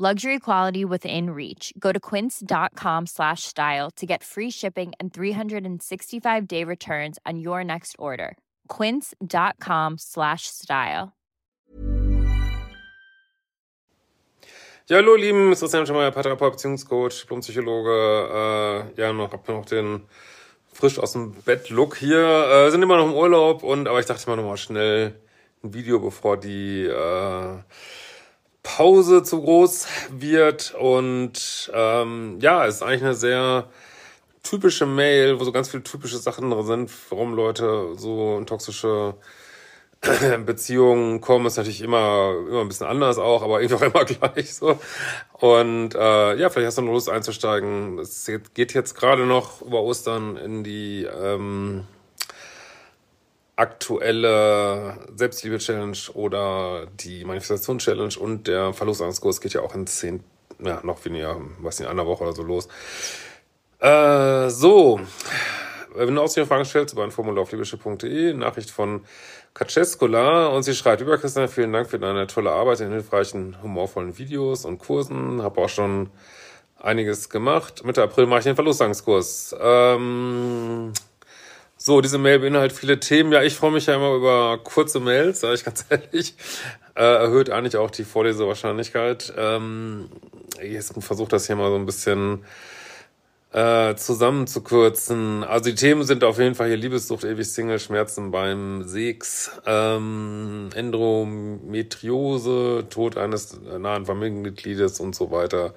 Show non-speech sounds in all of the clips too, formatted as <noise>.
Luxury quality within reach. Go to quince.com slash style to get free shipping and 365 day returns on your next order. Quince.com slash style. Ja, hallo, lieben, es ist Christian Schemmer, Paartherapeut, Beziehungscoach, Diplompsychologe. Äh, ja, noch, hab noch den frisch aus dem Bett-Look hier. Äh, sind immer noch im Urlaub und, aber ich dachte mal noch mal schnell ein Video, bevor die, äh, Pause zu groß wird. Und ähm, ja, ist eigentlich eine sehr typische Mail, wo so ganz viele typische Sachen drin sind, warum Leute so in toxische <clears throat> Beziehungen kommen, ist natürlich immer, immer ein bisschen anders auch, aber irgendwie auch immer <laughs> gleich so. Und äh, ja, vielleicht hast du noch Lust einzusteigen. Es geht jetzt gerade noch über Ostern in die ähm, aktuelle Selbstliebe-Challenge oder die Manifestation-Challenge und der Verlustangskurs geht ja auch in zehn, ja, noch weniger, was in einer Woche oder so los. Äh, so. Wenn du außerdem Fragen stellst, über ein Formular auf libysche.de, Nachricht von Kaczeskula und sie schreibt, über Christian, vielen Dank für deine tolle Arbeit in hilfreichen, humorvollen Videos und Kursen. Habe auch schon einiges gemacht. Mitte April mache ich den Verlustangskurs. Ähm, so, diese Mail beinhaltet viele Themen. Ja, ich freue mich ja immer über kurze Mails, sage ich ganz <laughs> ehrlich. Äh, erhöht eigentlich auch die Vorlesewahrscheinlichkeit. Ähm, ich versuche das hier mal so ein bisschen äh, zusammenzukürzen. Also die Themen sind auf jeden Fall hier Liebessucht, ewig Single, Schmerzen beim Sex, ähm, Endometriose, Tod eines nahen Familienmitgliedes und so weiter.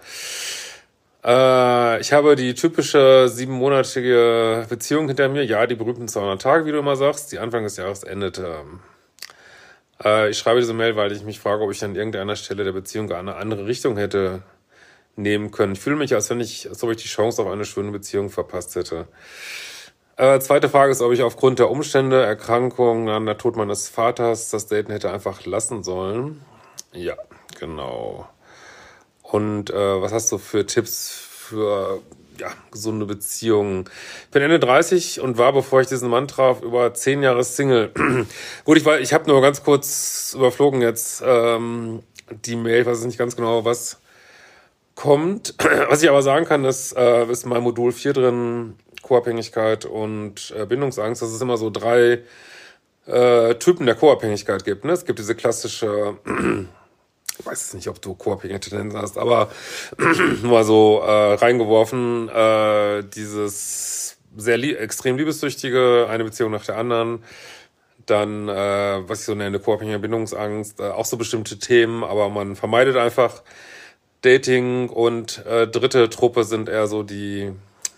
Äh, ich habe die typische siebenmonatige Beziehung hinter mir. Ja, die berühmten 200 Tage, wie du immer sagst, die Anfang des Jahres endete. Äh, ich schreibe diese Mail, weil ich mich frage, ob ich an irgendeiner Stelle der Beziehung eine andere Richtung hätte nehmen können. Ich fühle mich, als wenn ich, als ob ich die Chance auf eine schöne Beziehung verpasst hätte. Äh, zweite Frage ist, ob ich aufgrund der Umstände, Erkrankung, an der Tod meines Vaters das Daten hätte einfach lassen sollen. Ja, genau. Und äh, was hast du für Tipps für ja, gesunde Beziehungen? Ich bin Ende 30 und war, bevor ich diesen Mann traf, über zehn Jahre Single. <clears throat> Gut, ich war, ich habe nur ganz kurz überflogen jetzt ähm, die Mail, ich weiß nicht ganz genau, was kommt. <clears throat> Was ich aber sagen kann, ist, äh, ist mein Modul 4 drin, Co-Abhängigkeit und äh, Bindungsangst, dass es immer so drei äh, Typen der Co-Abhängigkeit gibt. Ne? Es gibt diese klassische <clears throat> ich weiß nicht, ob du co-abhängige Tendenzen hast, aber <clears throat> mal so äh, reingeworfen, äh, dieses sehr lie extrem liebessüchtige, eine Beziehung nach der anderen, dann, äh, was ich so nenne, co-abhängige Bindungsangst, äh, auch so bestimmte Themen, aber man vermeidet einfach Dating und äh, dritte Truppe sind eher so die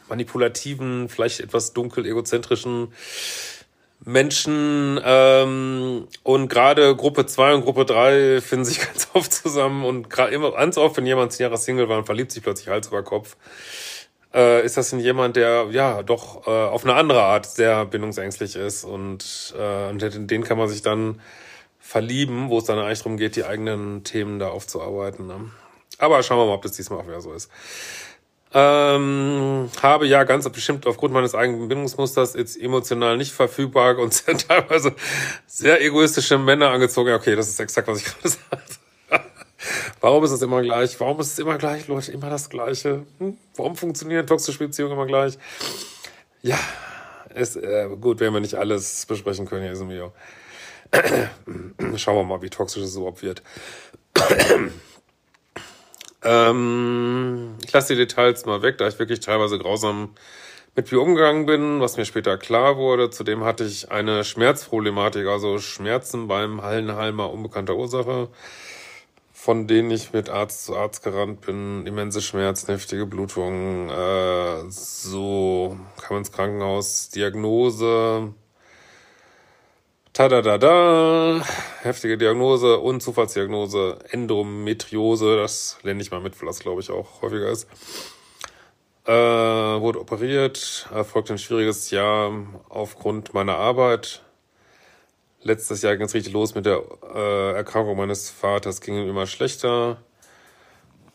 manipulativen, vielleicht etwas dunkel egozentrischen Menschen ähm, und gerade Gruppe 2 und Gruppe 3 finden sich <laughs> ganz oft zusammen und gerade immer ganz oft, wenn jemand zehn Jahre Single war und verliebt sich plötzlich Hals über Kopf, äh, ist das in jemand, der ja doch äh, auf eine andere Art sehr bindungsängstlich ist und, äh, und in den kann man sich dann verlieben, wo es dann eigentlich darum geht, die eigenen Themen da aufzuarbeiten. Ne? Aber schauen wir mal, ob das diesmal auch wieder so ist. Ähm, habe ja ganz bestimmt aufgrund meines eigenen Bindungsmusters jetzt emotional nicht verfügbar <laughs> und teilweise sehr egoistische Männer angezogen. okay, das ist exakt, was ich gerade sagte. <laughs> Warum ist es immer gleich? Warum ist es immer gleich, Leute? Immer das Gleiche? Hm? Warum funktionieren toxische Beziehungen immer gleich? Ja, ist äh, gut, werden wir nicht alles besprechen können hier in diesem Video. Schauen wir mal, wie toxisch es überhaupt wird. <clears throat> Ähm, ich lasse die Details mal weg, da ich wirklich teilweise grausam mit mir umgegangen bin, was mir später klar wurde. Zudem hatte ich eine Schmerzproblematik, also Schmerzen beim Hallenhalmer unbekannter Ursache, von denen ich mit Arzt zu Arzt gerannt bin. Immense Schmerzen, heftige Blutungen, äh, so kam ins Krankenhaus, Diagnose, Tadadada, heftige Diagnose und Zufallsdiagnose, Endometriose, das lerne ich mal mit, weil das glaube ich auch häufiger ist. äh, wurde operiert, erfolgte ein schwieriges Jahr aufgrund meiner Arbeit. Letztes Jahr ging es richtig los mit der äh, Erkrankung meines Vaters, ging ihm immer schlechter.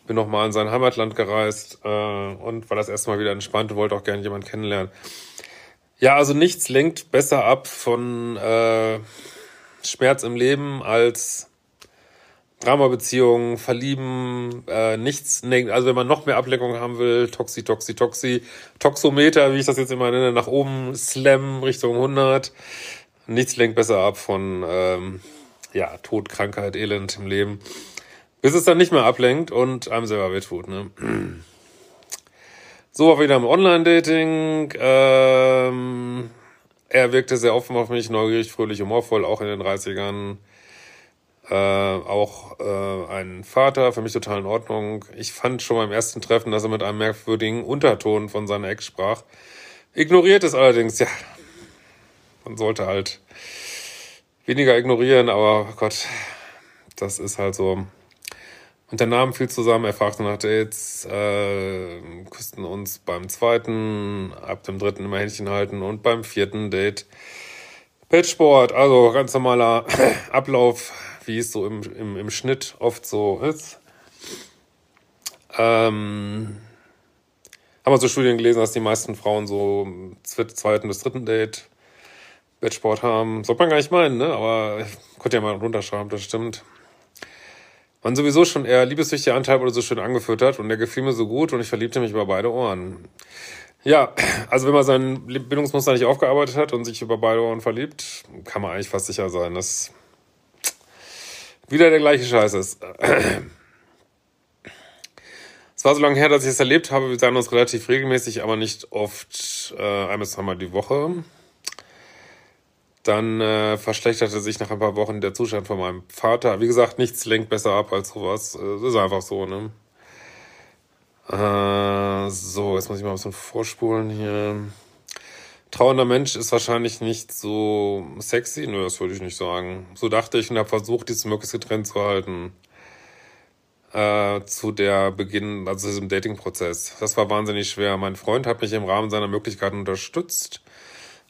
Bin nochmal in sein Heimatland gereist äh, und war das erste Mal wieder entspannt und wollte auch gerne jemanden kennenlernen. Ja, also nichts lenkt besser ab von äh, Schmerz im Leben als Dramabeziehungen, Verlieben, äh, nichts, also wenn man noch mehr Ablenkung haben will, Toxi, Toxi, Toxi, Toxometer, wie ich das jetzt immer nenne, nach oben, Slam Richtung 100. Nichts lenkt besser ab von, ähm, ja, Tod, Krankheit, Elend im Leben. Bis es dann nicht mehr ablenkt und einem selber wehtut, ne? <clears throat> So war wieder im Online-Dating. Ähm, er wirkte sehr offen auf mich, neugierig, fröhlich, humorvoll, auch in den 30ern. Äh, auch äh, ein Vater, für mich total in Ordnung. Ich fand schon beim ersten Treffen, dass er mit einem merkwürdigen Unterton von seiner Ex sprach. Ignoriert es allerdings, ja. Man sollte halt weniger ignorieren, aber Gott, das ist halt so. Und der Namen fiel zusammen, er fragte nach Dates, äh, küssten uns beim zweiten, ab dem dritten immer Händchen halten und beim vierten Date Petsport, also ganz normaler <coughs> Ablauf wie es so im, im, im Schnitt oft so ist. Ähm, haben wir so Studien gelesen, dass die meisten Frauen so zweiten bis dritten Date Bettsport haben. Sollte man gar nicht meinen, ne? Aber <laughs> könnt ihr mal runterschreiben, das stimmt. Man sowieso schon eher liebessüchtiger Anteil wurde so schön angefüttert und der gefiel mir so gut und ich verliebte mich über beide Ohren. Ja, also wenn man sein Bildungsmuster nicht aufgearbeitet hat und sich über beide Ohren verliebt, kann man eigentlich fast sicher sein, dass wieder der gleiche Scheiß ist. Es war so lange her, dass ich es erlebt habe. Wir sahen uns relativ regelmäßig, aber nicht oft äh, ein bis zweimal die Woche. Dann äh, verschlechterte sich nach ein paar Wochen der Zustand von meinem Vater. Wie gesagt, nichts lenkt besser ab als sowas. Das ist einfach so, ne? Äh, so, jetzt muss ich mal ein bisschen vorspulen hier. Trauernder Mensch ist wahrscheinlich nicht so sexy. Nö, das würde ich nicht sagen. So dachte ich und habe versucht, dies möglichst getrennt zu halten. Äh, zu der Beginn, also diesem Dating-Prozess. Das war wahnsinnig schwer. Mein Freund hat mich im Rahmen seiner Möglichkeiten unterstützt.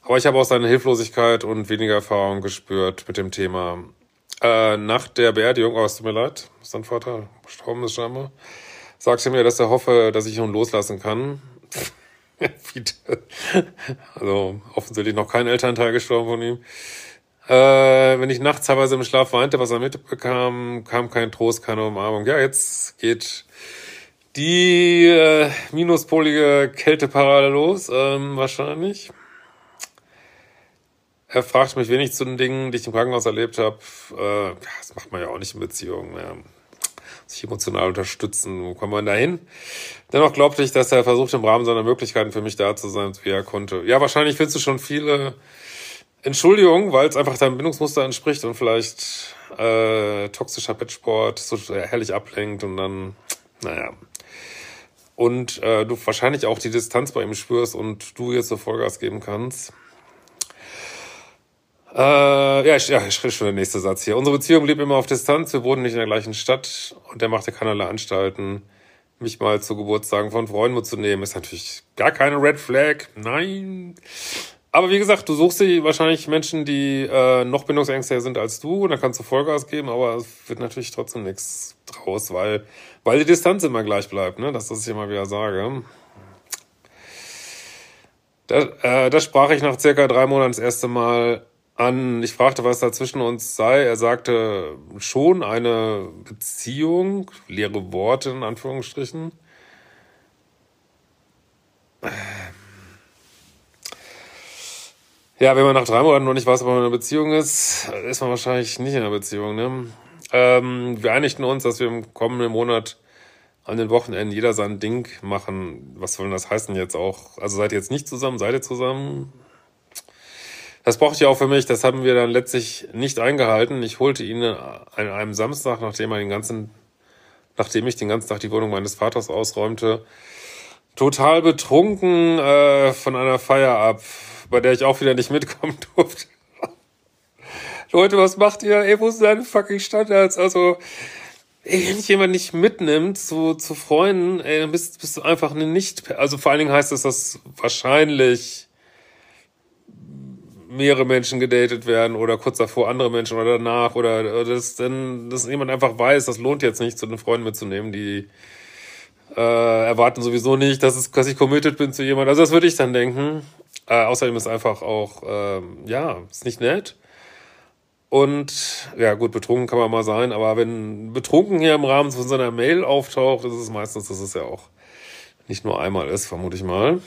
Aber ich habe auch seine Hilflosigkeit und weniger Erfahrung gespürt mit dem Thema. Äh, nach der Beerdigung, oh, es tut mir leid, sein Vater gestorben ist scheinbar, sagte mir, dass er hoffe, dass ich nun loslassen kann. <laughs> also offensichtlich noch kein Elternteil gestorben von ihm. Äh, wenn ich nachts teilweise im Schlaf weinte, was er mitbekam, kam kein Trost, keine Umarmung. Ja, jetzt geht die äh, minuspolige Kälteparade los, ähm, wahrscheinlich. Er fragt mich wenig zu den Dingen, die ich im Krankenhaus erlebt habe. Äh, das macht man ja auch nicht in Beziehungen. Ja sich emotional unterstützen. Wo kommt man da hin? Dennoch glaubte ich, dass er versucht, im Rahmen seiner Möglichkeiten für mich da zu sein, wie er konnte. Ja, wahrscheinlich findest du schon viele Entschuldigungen, weil es einfach deinem Bindungsmuster entspricht und vielleicht äh, toxischer Bettsport so herrlich ablenkt und dann, naja. Und äh, du wahrscheinlich auch die Distanz bei ihm spürst und du jetzt so Vollgas geben kannst. Äh, ja, ich, ja, ich schrieb schon der nächste Satz hier. Unsere Beziehung blieb immer auf Distanz. Wir wohnen nicht in der gleichen Stadt und er machte keinerlei Anstalten, mich mal zu Geburtstagen von Freunden mitzunehmen. Ist natürlich gar keine Red Flag. Nein. Aber wie gesagt, du suchst dir wahrscheinlich Menschen, die äh, noch bindungsängstlicher sind als du, und dann kannst du Vollgas geben, aber es wird natürlich trotzdem nichts draus, weil, weil die Distanz immer gleich bleibt, ne? Das, was ich immer wieder sage. Da, äh, das sprach ich nach circa drei Monaten das erste Mal an. Ich fragte, was da zwischen uns sei. Er sagte schon eine Beziehung, leere Worte in Anführungsstrichen. Ja, wenn man nach drei Monaten noch nicht weiß, ob man in einer Beziehung ist, ist man wahrscheinlich nicht in einer Beziehung. Ne? Ähm, wir einigten uns, dass wir im kommenden Monat an den Wochenenden jeder sein Ding machen. Was soll denn das heißen jetzt auch? Also seid ihr jetzt nicht zusammen? Seid ihr zusammen? Das braucht ihr auch für mich. Das haben wir dann letztlich nicht eingehalten. Ich holte ihn an einem Samstag, nachdem er den ganzen, nachdem ich den ganzen Tag die Wohnung meines Vaters ausräumte, total betrunken äh, von einer Feier ab, bei der ich auch wieder nicht mitkommen <laughs> durfte. Leute, was macht ihr? Ey, wo sind deine fucking Standards? Also, ey, wenn dich jemand nicht mitnimmt zu, zu Freunden, ey, dann bist, bist du einfach eine nicht, also vor allen Dingen heißt das, dass wahrscheinlich mehrere Menschen gedatet werden oder kurz davor andere Menschen oder danach oder, dass, dann, dass jemand einfach weiß, das lohnt jetzt nicht, zu den Freunden mitzunehmen, die äh, erwarten sowieso nicht, dass, es, dass ich committed bin zu jemand. Also das würde ich dann denken. Äh, außerdem ist einfach auch, äh, ja, ist nicht nett. Und ja, gut, betrunken kann man mal sein, aber wenn betrunken hier im Rahmen von seiner Mail auftaucht, ist es meistens, dass es ja auch nicht nur einmal ist, vermute ich mal.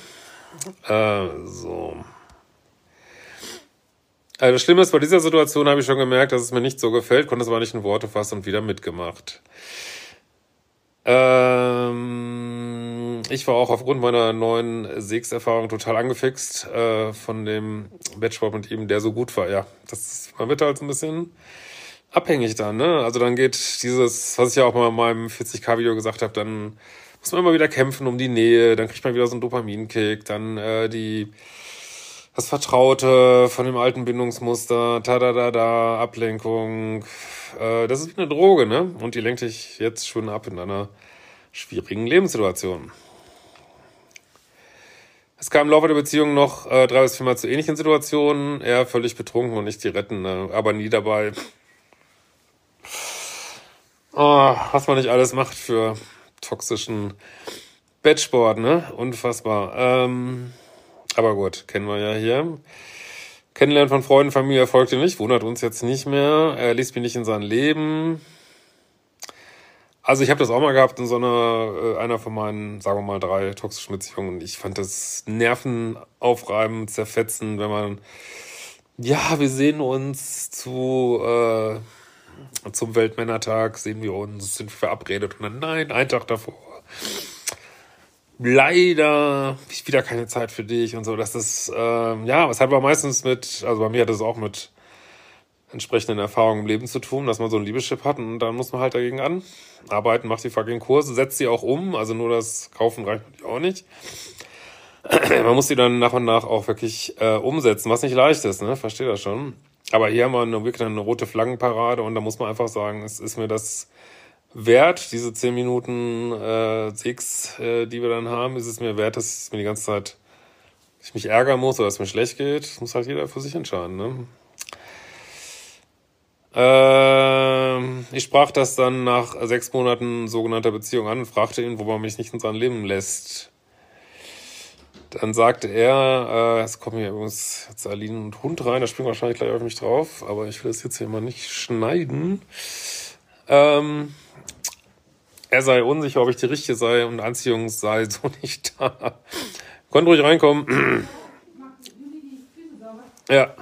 Äh, so. Also das Schlimme ist, bei dieser Situation habe ich schon gemerkt, dass es mir nicht so gefällt, konnte es aber nicht in Worte fassen und wieder mitgemacht. Ähm, ich war auch aufgrund meiner neuen Segs-Erfahrung total angefixt äh, von dem Batchboard mit ihm, der so gut war. Ja, das man wird halt so ein bisschen abhängig dann, ne? Also dann geht dieses, was ich ja auch mal in meinem 40k-Video gesagt habe, dann muss man immer wieder kämpfen um die Nähe, dann kriegt man wieder so einen Dopaminkick, dann äh, die das Vertraute von dem alten Bindungsmuster, ta da da da, Ablenkung, äh, das ist wie eine Droge, ne? Und die lenkt dich jetzt schon ab in einer schwierigen Lebenssituation. Es kam im Laufe der Beziehung noch äh, drei bis viermal zu ähnlichen Situationen. Er völlig betrunken und nicht die retten, ne? aber nie dabei. Oh, was man nicht alles macht für toxischen Bettsport, ne? Unfassbar. Ähm, aber gut, kennen wir ja hier. Kennenlernen von Freunden, Familie erfolgte nicht, wundert uns jetzt nicht mehr. Er ließ mich nicht in sein Leben. Also ich habe das auch mal gehabt in so einer, äh, einer von meinen, sagen wir mal, drei toxischen Beziehungen. Ich fand das nervenaufreibend, zerfetzend, wenn man, ja, wir sehen uns zu, äh, zum Weltmännertag, sehen wir uns, sind verabredet und dann, nein, einen Tag davor leider ich wieder keine Zeit für dich und so. Das ist, ähm, ja, was hat aber meistens mit, also bei mir hat es auch mit entsprechenden Erfahrungen im Leben zu tun, dass man so ein Liebeschip hat und dann muss man halt dagegen anarbeiten, macht die fucking Kurse, setzt sie auch um, also nur das Kaufen reicht natürlich auch nicht. <clears throat> man muss sie dann nach und nach auch wirklich äh, umsetzen, was nicht leicht ist, ne? Versteht das schon. Aber hier haben wir eine, wirklich eine rote Flaggenparade und da muss man einfach sagen, es ist mir das wert, diese zehn Minuten äh, X, äh, die wir dann haben, ist es mir wert, dass ich mir die ganze Zeit ich mich ärgern muss oder es mir schlecht geht. Das muss halt jeder für sich entscheiden. Ne? Ähm, ich sprach das dann nach sechs Monaten sogenannter Beziehung an und fragte ihn, wo man mich nicht in sein Leben lässt. Dann sagte er, äh, es kommen hier übrigens jetzt Aline und Hund rein, da springen wahrscheinlich gleich auf mich drauf, aber ich will das jetzt hier mal nicht schneiden. Ähm, er sei unsicher, ob ich die Richtige sei und Anziehung sei <laughs> so nicht da. Könnt ruhig reinkommen. <clears throat> ja,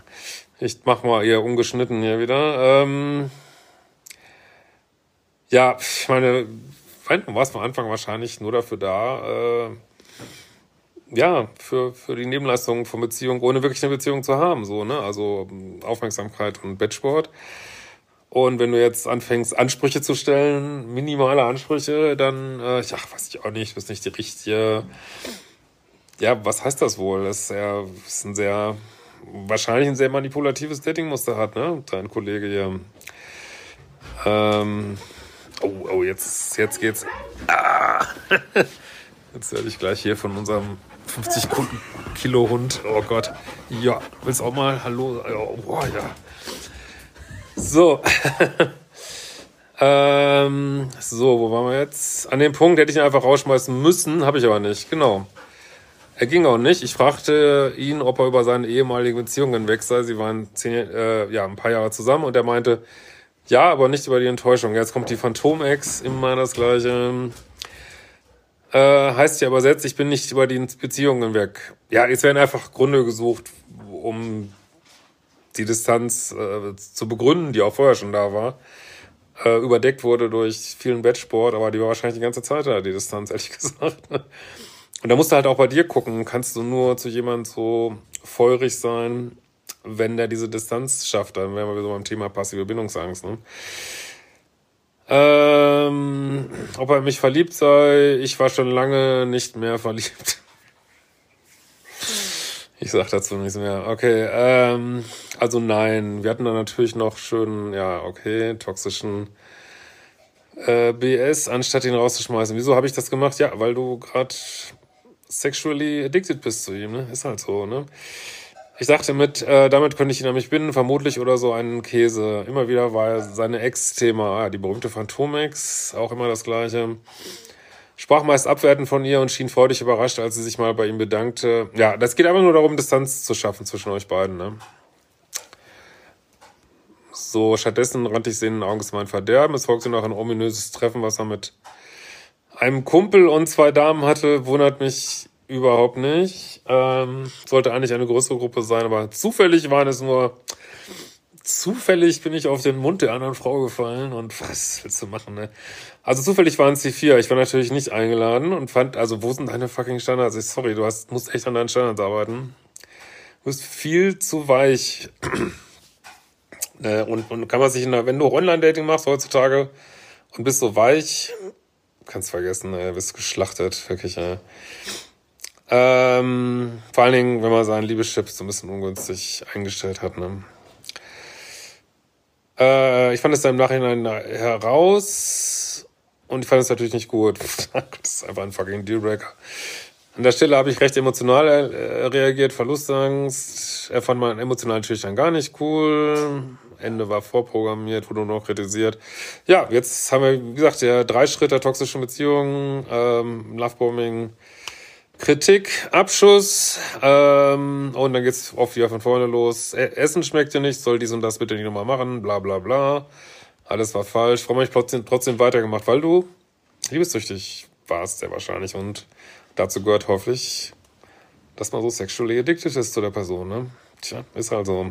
ich mach mal eher ungeschnitten hier wieder. Ähm, ja, ich meine, war es am Anfang wahrscheinlich nur dafür da, äh, ja, für, für die Nebenleistungen von Beziehung, ohne wirklich eine Beziehung zu haben, so, ne? Also Aufmerksamkeit und Bettsport. Und wenn du jetzt anfängst, Ansprüche zu stellen, minimale Ansprüche, dann, äh, ja, weiß ich auch nicht, bist nicht die richtige. Ja, was heißt das wohl? Das ist, ja, ist ein sehr, wahrscheinlich ein sehr manipulatives Datingmuster hat, ne? Dein Kollege hier. Ähm, oh, oh, jetzt, jetzt geht's. Ah. <laughs> Jetzt werde ich gleich hier von unserem 50 Kilo Hund. Oh Gott. Ja, willst auch mal Hallo? Oh, ja. So. ähm, so, wo waren wir jetzt? An dem Punkt hätte ich ihn einfach rausschmeißen müssen, habe ich aber nicht. Genau. Er ging auch nicht. Ich fragte ihn, ob er über seine ehemaligen Beziehungen weg sei. Sie waren zehn, äh, ja, ein paar Jahre zusammen und er meinte, ja, aber nicht über die Enttäuschung. Jetzt kommt die Phantom-Ex, immer das gleiche. Äh, heißt ja übersetzt, ich bin nicht über die Beziehungen weg. Ja, jetzt werden einfach Gründe gesucht, um die Distanz äh, zu begründen, die auch vorher schon da war, äh, überdeckt wurde durch vielen Bettsport, aber die war wahrscheinlich die ganze Zeit da, die Distanz, <laughs> ehrlich gesagt. Und da musst du halt auch bei dir gucken, kannst du nur zu jemandem so feurig sein, wenn der diese Distanz schafft, dann wären wir wieder so beim Thema passive Bindungsangst. Ne? Ähm, ob er mich verliebt sei, ich war schon lange nicht mehr verliebt. Ich sag dazu nichts mehr. Okay, ähm, also nein. Wir hatten da natürlich noch schön, ja, okay, toxischen äh, BS, anstatt ihn rauszuschmeißen. Wieso habe ich das gemacht? Ja, weil du gerade sexually addicted bist zu ihm, ne? Ist halt so, ne? Ich dachte mit, äh, damit könnte ich ihn nämlich binden, vermutlich oder so einen Käse. Immer wieder war seine Ex-Thema, ah, die berühmte Phantom-Ex, auch immer das gleiche. Sprach meist abwertend von ihr und schien freudig überrascht, als sie sich mal bei ihm bedankte. Ja, das geht aber nur darum, Distanz zu schaffen zwischen euch beiden, ne? So, stattdessen rannte ich sie in den Augen, es mein Verderben. Es folgte noch ein ominöses Treffen, was er mit einem Kumpel und zwei Damen hatte. Wundert mich überhaupt nicht. Ähm, sollte eigentlich eine größere Gruppe sein, aber zufällig waren es nur. Zufällig bin ich auf den Mund der anderen Frau gefallen und was willst du machen, ne? Also zufällig waren es die vier. Ich war natürlich nicht eingeladen und fand, also wo sind deine fucking Standards? Ich, sorry, du hast, musst echt an deinen Standards arbeiten. Du bist viel zu weich. <clears throat> Äh, und, und kann man sich in der, wenn du Online-Dating machst heutzutage und bist so weich, kannst vergessen, äh, bist geschlachtet, wirklich. Äh. Ähm, vor allen Dingen, wenn man seinen Liebeschip so ein bisschen ungünstig eingestellt hat. Ne? Äh, ich fand es dann im Nachhinein heraus und ich fand es natürlich nicht gut. <laughs> das ist einfach ein fucking Dealbreaker. An der Stelle habe ich recht emotional äh, reagiert, Verlustangst. Er fand mein emotional natürlich dann gar nicht cool. Ende war vorprogrammiert, wurde nur noch kritisiert. Ja, jetzt haben wir, wie gesagt, ja, drei Schritte toxischen Beziehungen, ähm, Lovebombing, Kritik, Abschuss ähm, und dann geht's oft wieder von vorne los. E, Essen schmeckt dir nicht, soll dies und das bitte nicht nochmal machen, bla bla bla. Alles war falsch. Warum habe ich trotzdem, trotzdem weitergemacht? Weil du liebessüchtig warst, sehr wahrscheinlich. Und dazu gehört hoffentlich, dass man so sexually addicted ist zu der Person. Ne? Tja, ist halt so.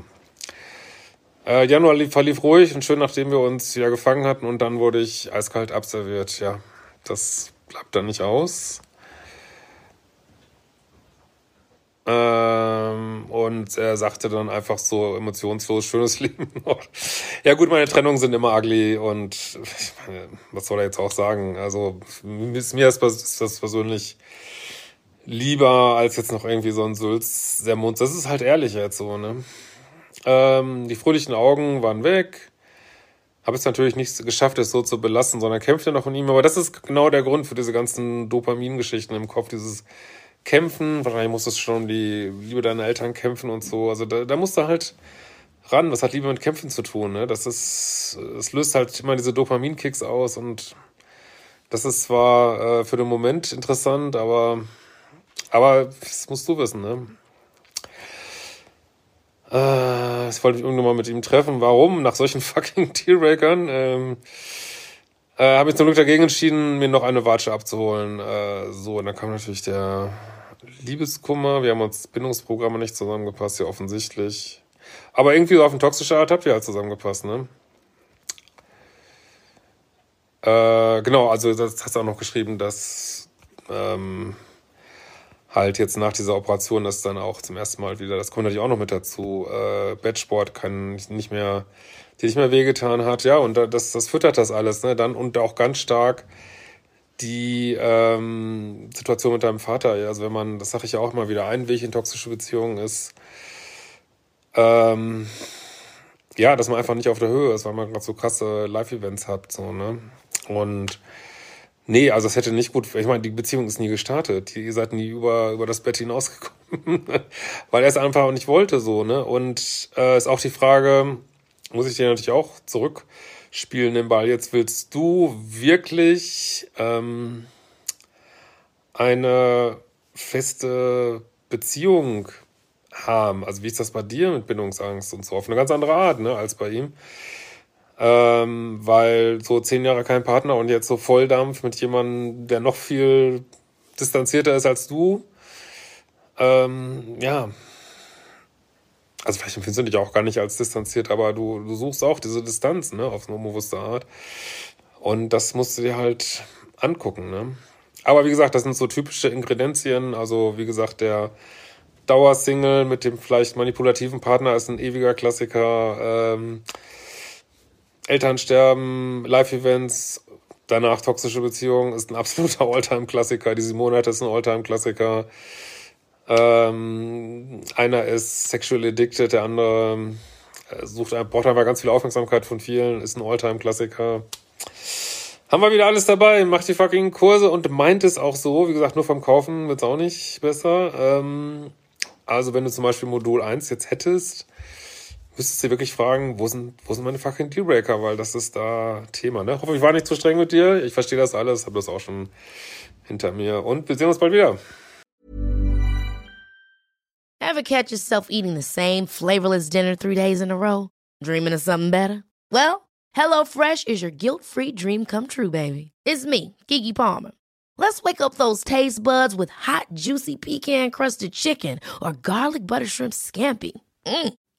Äh, Januar lief, verlief ruhig und schön, nachdem wir uns ja gefangen hatten und dann wurde ich eiskalt abserviert. Ja, das bleibt dann nicht aus. Ähm, und er sagte dann einfach so emotionslos, schönes <laughs> Leben noch. Ja gut, meine Trennungen sind immer ugly und ich meine, was soll er jetzt auch sagen? Also mir ist das persönlich lieber als jetzt noch irgendwie so ein Sülz der Mund. Das ist halt ehrlich jetzt so, ne? Ähm, die fröhlichen Augen waren weg. Habe es natürlich nicht geschafft, es so zu belassen, sondern kämpfte noch in ihm. Aber das ist genau der Grund für diese ganzen Dopamingeschichten im Kopf, dieses Kämpfen. Wahrscheinlich muss es schon die Liebe deiner Eltern kämpfen und so. Also da, da musst du halt ran. Das hat Liebe mit Kämpfen zu tun. Ne? Das ist, es löst halt immer diese Dopaminkicks aus und das ist zwar äh, für den Moment interessant, aber, aber das musst du wissen, ne? Äh, ich wollte mich irgendwann mal mit ihm treffen. Warum? Nach solchen <laughs> fucking Dealbreakern. Ähm, äh, habe ich zum Glück dagegen entschieden, mir noch eine Watsche abzuholen. Äh, so, und dann kam natürlich der Liebeskummer. Wir haben uns Bindungsprogramme nicht zusammengepasst, ja offensichtlich. Aber irgendwie so auf eine toxische Art habt ihr halt zusammengepasst, ne? Äh, genau, also das hast du auch noch geschrieben, dass ähm, halt jetzt nach dieser Operation ist dann auch zum ersten Mal wieder, das kommt natürlich auch noch mit dazu, äh, Bettsport kann nicht mehr, die nicht mehr wehgetan hat, ja, und das, das füttert das alles, ne, dann und auch ganz stark die ähm, Situation mit deinem Vater, ja, also wenn man, das sage ich ja auch mal wieder, ein Weg in toxische Beziehungen ist, ähm, ja, dass man einfach nicht auf der Höhe ist, weil man gerade so krasse Live-Events hat, so, ne, und Nee, also es hätte nicht gut, ich meine, die Beziehung ist nie gestartet. Ihr seid nie über, über das Bett hinausgekommen, <laughs> weil er es einfach nicht wollte, so, ne? Und äh, ist auch die Frage, muss ich dir natürlich auch zurückspielen den Ball. Jetzt willst du wirklich ähm, eine feste Beziehung haben. Also wie ist das bei dir mit Bindungsangst und so? Auf eine ganz andere Art, ne, als bei ihm ähm, weil so zehn Jahre kein Partner und jetzt so Volldampf mit jemandem, der noch viel distanzierter ist als du. Ähm, ja. Also vielleicht empfindest du dich auch gar nicht als distanziert, aber du, du suchst auch diese Distanz, ne, auf eine unbewusste Art. Und das musst du dir halt angucken, ne. Aber wie gesagt, das sind so typische Ingredienzien. Also wie gesagt, der Dauersingle mit dem vielleicht manipulativen Partner ist ein ewiger Klassiker. Ähm, Eltern sterben, Live-Events, danach toxische Beziehungen ist ein absoluter Alltime-Klassiker. Die Monate ist ein Alltime-Klassiker. Ähm, einer ist sexually addicted, der andere äh, sucht, braucht einfach ganz viel Aufmerksamkeit von vielen, ist ein Alltime-Klassiker. Haben wir wieder alles dabei, macht die fucking Kurse und meint es auch so. Wie gesagt, nur vom Kaufen wird es auch nicht besser. Ähm, also wenn du zum Beispiel Modul 1 jetzt hättest, müsstest dir wirklich fragen, wo sind, wo sind meine fucking Dealbreaker, weil das ist da Thema. Ne? Hoffe, ich war nicht zu streng mit dir. Ich verstehe das alles, habe das auch schon hinter mir. Und wir sehen uns bald wieder. Ever catch yourself eating the same flavorless dinner three days in a row? Dreaming of something better? Well, HelloFresh is your guilt-free dream come true, baby. It's me, Kiki Palmer. Let's wake up those taste buds with hot, juicy pecan-crusted chicken or garlic butter shrimp scampi. Mm.